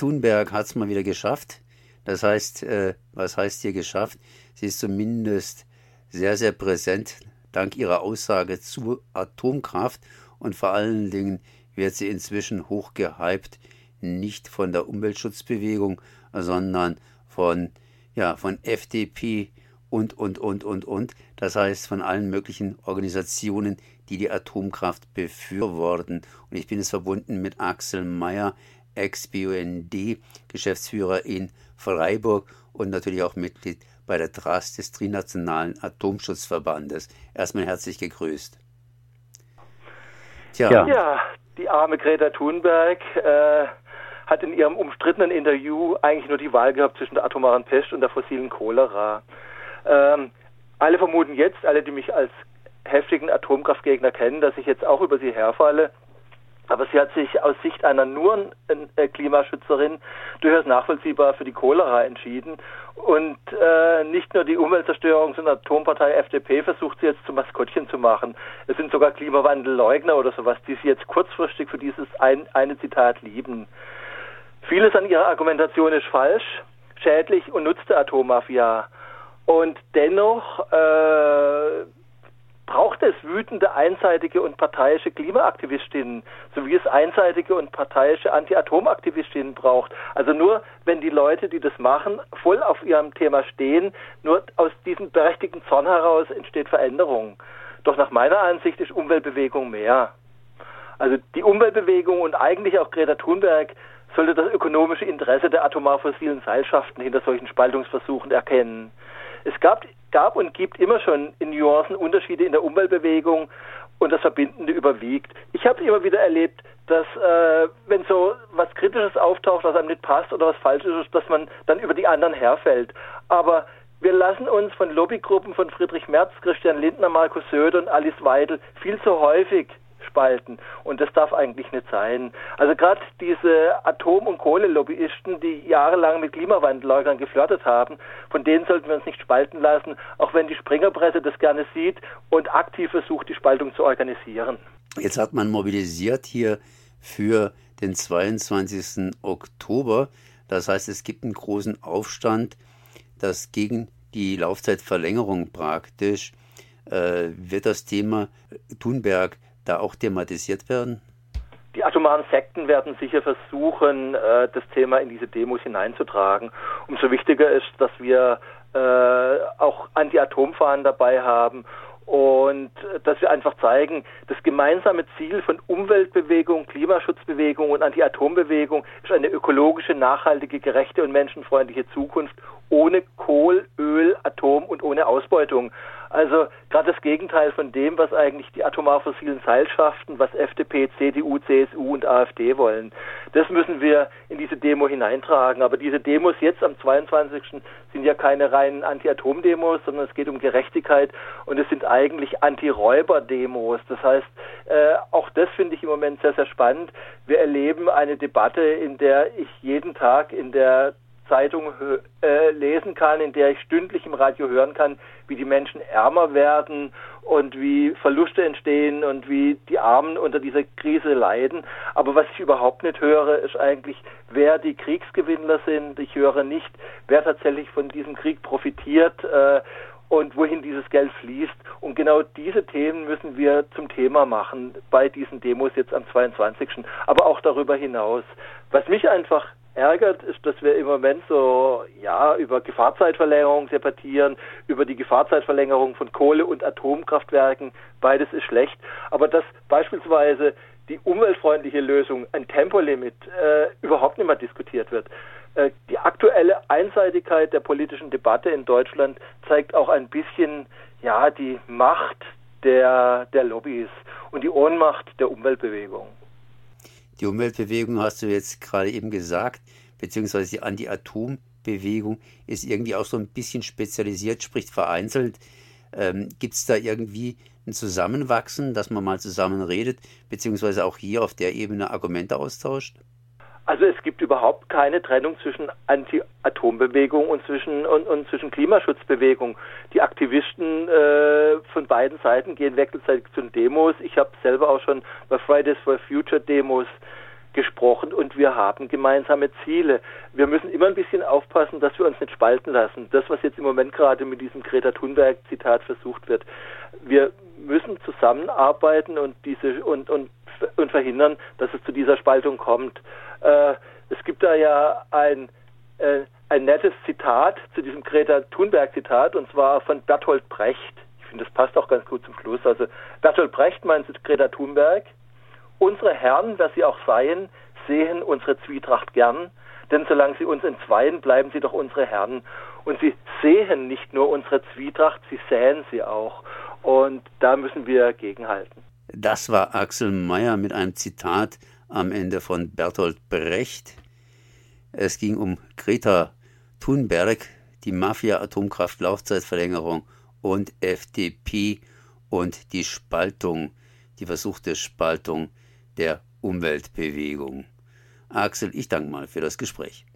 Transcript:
Thunberg hat es mal wieder geschafft. Das heißt, äh, was heißt hier geschafft? Sie ist zumindest sehr, sehr präsent dank ihrer Aussage zu Atomkraft und vor allen Dingen wird sie inzwischen hochgehypt, nicht von der Umweltschutzbewegung, sondern von, ja, von FDP und, und, und, und, und. Das heißt von allen möglichen Organisationen, die die Atomkraft befürworten. Und ich bin es verbunden mit Axel Mayer, Ex-BUND, Geschäftsführer in Freiburg und natürlich auch Mitglied bei der TRAS des Trinationalen Atomschutzverbandes. Erstmal herzlich gegrüßt. Tja. Ja, ja die arme Greta Thunberg äh, hat in ihrem umstrittenen Interview eigentlich nur die Wahl gehabt zwischen der atomaren Pest und der fossilen Cholera. Ähm, alle vermuten jetzt, alle, die mich als heftigen Atomkraftgegner kennen, dass ich jetzt auch über sie herfalle. Aber sie hat sich aus Sicht einer nur äh, Klimaschützerin durchaus nachvollziehbar für die Cholera entschieden. Und äh, nicht nur die Umweltzerstörungs- und Atompartei FDP versucht sie jetzt zum Maskottchen zu machen. Es sind sogar Klimawandelleugner oder sowas, die sie jetzt kurzfristig für dieses ein, eine Zitat lieben. Vieles an ihrer Argumentation ist falsch, schädlich und nutzt der Atommafia. Und dennoch äh, braucht es wütende, einseitige und parteiische Klimaaktivistinnen, so wie es einseitige und parteiische Anti-Atom-Aktivistinnen braucht. Also nur, wenn die Leute, die das machen, voll auf ihrem Thema stehen, nur aus diesem berechtigten Zorn heraus entsteht Veränderung. Doch nach meiner Ansicht ist Umweltbewegung mehr. Also die Umweltbewegung und eigentlich auch Greta Thunberg sollte das ökonomische Interesse der atomar fossilen Seilschaften hinter solchen Spaltungsversuchen erkennen. Es gab, gab und gibt immer schon in Nuancen Unterschiede in der Umweltbewegung und das Verbindende überwiegt. Ich habe immer wieder erlebt, dass äh, wenn so was Kritisches auftaucht, was einem nicht passt oder was Falsches ist, dass man dann über die anderen herfällt. Aber wir lassen uns von Lobbygruppen von Friedrich Merz, Christian Lindner, Markus Söder und Alice Weidel viel zu häufig spalten. Und das darf eigentlich nicht sein. Also gerade diese Atom- und Kohlelobbyisten, die jahrelang mit Klimawandelleugnern geflirtet haben, von denen sollten wir uns nicht spalten lassen, auch wenn die Springerpresse das gerne sieht und aktiv versucht, die Spaltung zu organisieren. Jetzt hat man mobilisiert hier für den 22. Oktober. Das heißt, es gibt einen großen Aufstand, das gegen die Laufzeitverlängerung praktisch äh, wird das Thema Thunberg da auch thematisiert werden? Die atomaren Sekten werden sicher versuchen, äh, das Thema in diese Demos hineinzutragen. Umso wichtiger ist, dass wir äh, auch Anti-Atom-Fahnen dabei haben und dass wir einfach zeigen, das gemeinsame Ziel von Umweltbewegung, Klimaschutzbewegung und Anti-Atom-Bewegung ist eine ökologische, nachhaltige, gerechte und menschenfreundliche Zukunft ohne Kohl, Öl, Atom und ohne Ausbeutung. Also gerade das Gegenteil von dem, was eigentlich die atomar fossilen Seilschaften, was FDP, CDU, CSU und AfD wollen. Das müssen wir in diese Demo hineintragen. Aber diese Demos jetzt am 22. sind ja keine reinen Anti-Atom-Demos, sondern es geht um Gerechtigkeit und es sind eigentlich Anti-Räuber-Demos. Das heißt, äh, auch das finde ich im Moment sehr, sehr spannend. Wir erleben eine Debatte, in der ich jeden Tag in der Zeitung äh, lesen kann, in der ich stündlich im Radio hören kann, wie die Menschen ärmer werden und wie Verluste entstehen und wie die Armen unter dieser Krise leiden. Aber was ich überhaupt nicht höre, ist eigentlich, wer die Kriegsgewinnler sind. Ich höre nicht, wer tatsächlich von diesem Krieg profitiert. Äh, und wohin dieses Geld fließt. Und genau diese Themen müssen wir zum Thema machen bei diesen Demos jetzt am 22. Aber auch darüber hinaus. Was mich einfach ärgert, ist, dass wir im Moment so ja über Gefahrzeitverlängerung debattieren, über die Gefahrzeitverlängerung von Kohle- und Atomkraftwerken. Beides ist schlecht. Aber dass beispielsweise die umweltfreundliche Lösung, ein Tempolimit, äh, überhaupt nicht mehr diskutiert wird. Äh, die aktuelle Einseitigkeit der politischen Debatte in Deutschland zeigt auch ein bisschen ja die Macht der, der Lobbys und die Ohnmacht der Umweltbewegung. Die Umweltbewegung hast du jetzt gerade eben gesagt, beziehungsweise die Anti-Atom-Bewegung ist irgendwie auch so ein bisschen spezialisiert, sprich vereinzelt. Ähm, Gibt es da irgendwie ein Zusammenwachsen, dass man mal zusammen redet, beziehungsweise auch hier auf der Ebene Argumente austauscht? Also es gibt überhaupt keine Trennung zwischen Anti-Atom-Bewegung und zwischen, und, und, zwischen Klimaschutzbewegung. Die Aktivisten äh, von beiden Seiten gehen wechselseitig zu Demos. Ich habe selber auch schon bei Fridays for Future Demos gesprochen und wir haben gemeinsame Ziele. Wir müssen immer ein bisschen aufpassen, dass wir uns nicht spalten lassen. Das, was jetzt im Moment gerade mit diesem Greta Thunberg-Zitat versucht wird. Wir müssen zusammenarbeiten und diese und, und, und verhindern, dass es zu dieser Spaltung kommt. Äh, es gibt da ja ein, äh, ein nettes Zitat zu diesem Greta Thunberg-Zitat und zwar von Bertolt Brecht. Ich finde, das passt auch ganz gut zum Schluss. Also Bertolt Brecht meint Greta Thunberg, Unsere Herren, dass sie auch seien, sehen unsere Zwietracht gern, denn solange sie uns entzweien, bleiben sie doch unsere Herren. Und sie sehen nicht nur unsere Zwietracht, sie säen sie auch. Und da müssen wir gegenhalten. Das war Axel Mayer mit einem Zitat am Ende von Bertolt Brecht. Es ging um Greta Thunberg, die Mafia-Atomkraft-Laufzeitverlängerung und FDP und die Spaltung, die versuchte Spaltung der Umweltbewegung. Axel, ich danke mal für das Gespräch.